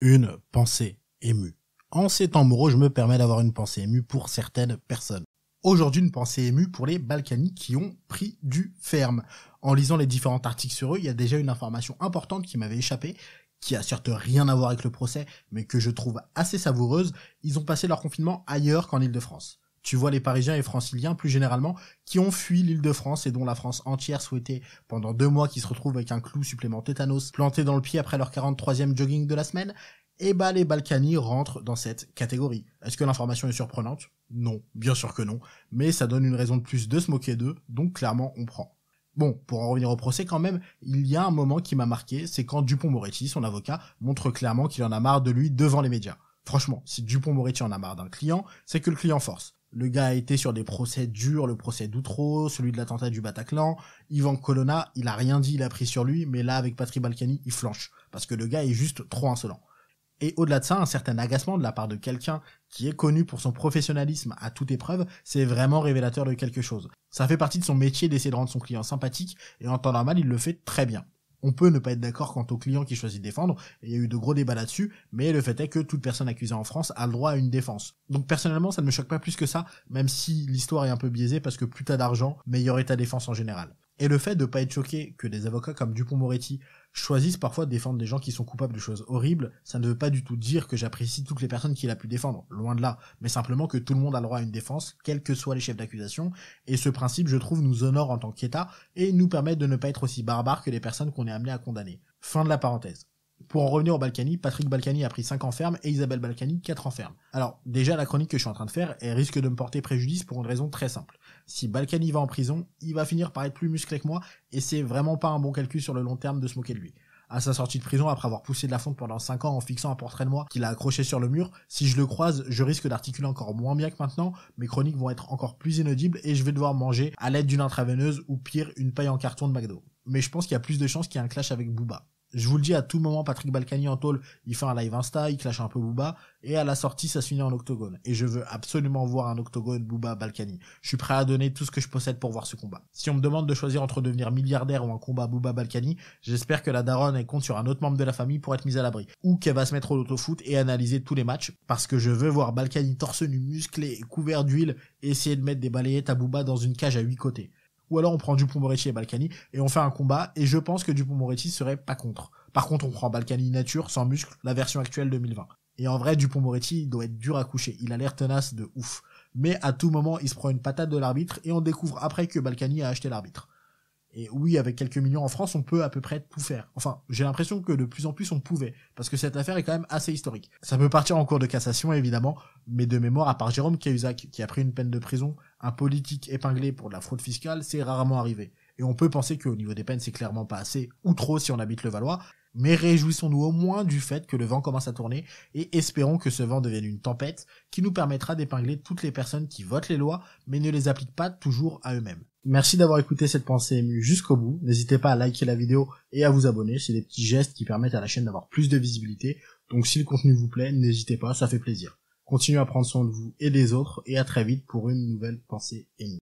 une pensée émue. En ces temps moraux, je me permets d'avoir une pensée émue pour certaines personnes. Aujourd'hui, une pensée émue pour les Balkany qui ont pris du ferme. En lisant les différents articles sur eux, il y a déjà une information importante qui m'avait échappé, qui a certes rien à voir avec le procès, mais que je trouve assez savoureuse. Ils ont passé leur confinement ailleurs qu'en Ile-de-France. Tu vois les Parisiens et Franciliens, plus généralement, qui ont fui l'île de France et dont la France entière souhaitait, pendant deux mois, qu'ils se retrouvent avec un clou supplément tétanos planté dans le pied après leur 43e jogging de la semaine, et eh bah les Balkany rentrent dans cette catégorie. Est-ce que l'information est surprenante? Non, bien sûr que non, mais ça donne une raison de plus de se moquer d'eux, donc clairement on prend. Bon, pour en revenir au procès quand même, il y a un moment qui m'a marqué, c'est quand Dupont-Moretti, son avocat, montre clairement qu'il en a marre de lui devant les médias. Franchement, si Dupont-Moretti en a marre d'un client, c'est que le client force. Le gars a été sur des procès durs, le procès d'Outreau, celui de l'attentat du Bataclan. Ivan Colonna, il a rien dit, il a pris sur lui, mais là, avec Patrick Balkany, il flanche. Parce que le gars est juste trop insolent. Et au-delà de ça, un certain agacement de la part de quelqu'un qui est connu pour son professionnalisme à toute épreuve, c'est vraiment révélateur de quelque chose. Ça fait partie de son métier d'essayer de rendre son client sympathique, et en temps normal, il le fait très bien. On peut ne pas être d'accord quant au client qui choisit de défendre, il y a eu de gros débats là-dessus, mais le fait est que toute personne accusée en France a le droit à une défense. Donc personnellement, ça ne me choque pas plus que ça, même si l'histoire est un peu biaisée parce que plus t'as d'argent, meilleure est ta défense en général. Et le fait de pas être choqué que des avocats comme Dupont-Moretti choisissent parfois de défendre des gens qui sont coupables de choses horribles, ça ne veut pas du tout dire que j'apprécie toutes les personnes qu'il a pu défendre, loin de là, mais simplement que tout le monde a le droit à une défense, quels que soient les chefs d'accusation, et ce principe, je trouve, nous honore en tant qu'État, et nous permet de ne pas être aussi barbares que les personnes qu'on est amené à condamner. Fin de la parenthèse. Pour en revenir au Balkany, Patrick Balkany a pris 5 ans ferme et Isabelle Balkany 4 ans ferme. Alors, déjà, la chronique que je suis en train de faire, elle risque de me porter préjudice pour une raison très simple. Si Balkany va en prison, il va finir par être plus musclé que moi, et c'est vraiment pas un bon calcul sur le long terme de se moquer de lui. À sa sortie de prison, après avoir poussé de la fonte pendant 5 ans en fixant un portrait de moi qu'il a accroché sur le mur, si je le croise, je risque d'articuler encore moins bien que maintenant, mes chroniques vont être encore plus inaudibles et je vais devoir manger à l'aide d'une intraveineuse ou pire, une paille en carton de McDo. Mais je pense qu'il y a plus de chances qu'il y ait un clash avec Booba. Je vous le dis à tout moment, Patrick Balkany en tôle, il fait un live Insta, il clash un peu Booba, et à la sortie, ça se finit en octogone. Et je veux absolument voir un octogone Booba Balkany. Je suis prêt à donner tout ce que je possède pour voir ce combat. Si on me demande de choisir entre devenir milliardaire ou un combat Booba Balkany, j'espère que la daronne compte sur un autre membre de la famille pour être mise à l'abri. Ou qu'elle va se mettre au loto-foot et analyser tous les matchs, parce que je veux voir Balkany torse nu musclé couvert d'huile essayer de mettre des balayettes à Booba dans une cage à huit côtés ou alors on prend Dupont-Moretti et Balkany et on fait un combat et je pense que Dupont-Moretti serait pas contre. Par contre, on prend Balkany nature, sans muscle, la version actuelle 2020. Et en vrai, Dupont-Moretti, doit être dur à coucher. Il a l'air tenace de ouf. Mais à tout moment, il se prend une patate de l'arbitre et on découvre après que Balkany a acheté l'arbitre. Et oui, avec quelques millions en France, on peut à peu près tout faire. Enfin, j'ai l'impression que de plus en plus on pouvait, parce que cette affaire est quand même assez historique. Ça peut partir en cours de cassation, évidemment, mais de mémoire, à part Jérôme Cahuzac, qui a pris une peine de prison, un politique épinglé pour de la fraude fiscale, c'est rarement arrivé. Et on peut penser qu'au niveau des peines, c'est clairement pas assez, ou trop si on habite le Valois, mais réjouissons-nous au moins du fait que le vent commence à tourner et espérons que ce vent devienne une tempête qui nous permettra d'épingler toutes les personnes qui votent les lois mais ne les appliquent pas toujours à eux-mêmes. Merci d'avoir écouté cette pensée émue jusqu'au bout. N'hésitez pas à liker la vidéo et à vous abonner. C'est des petits gestes qui permettent à la chaîne d'avoir plus de visibilité. Donc si le contenu vous plaît, n'hésitez pas, ça fait plaisir. Continuez à prendre soin de vous et des autres et à très vite pour une nouvelle pensée émue.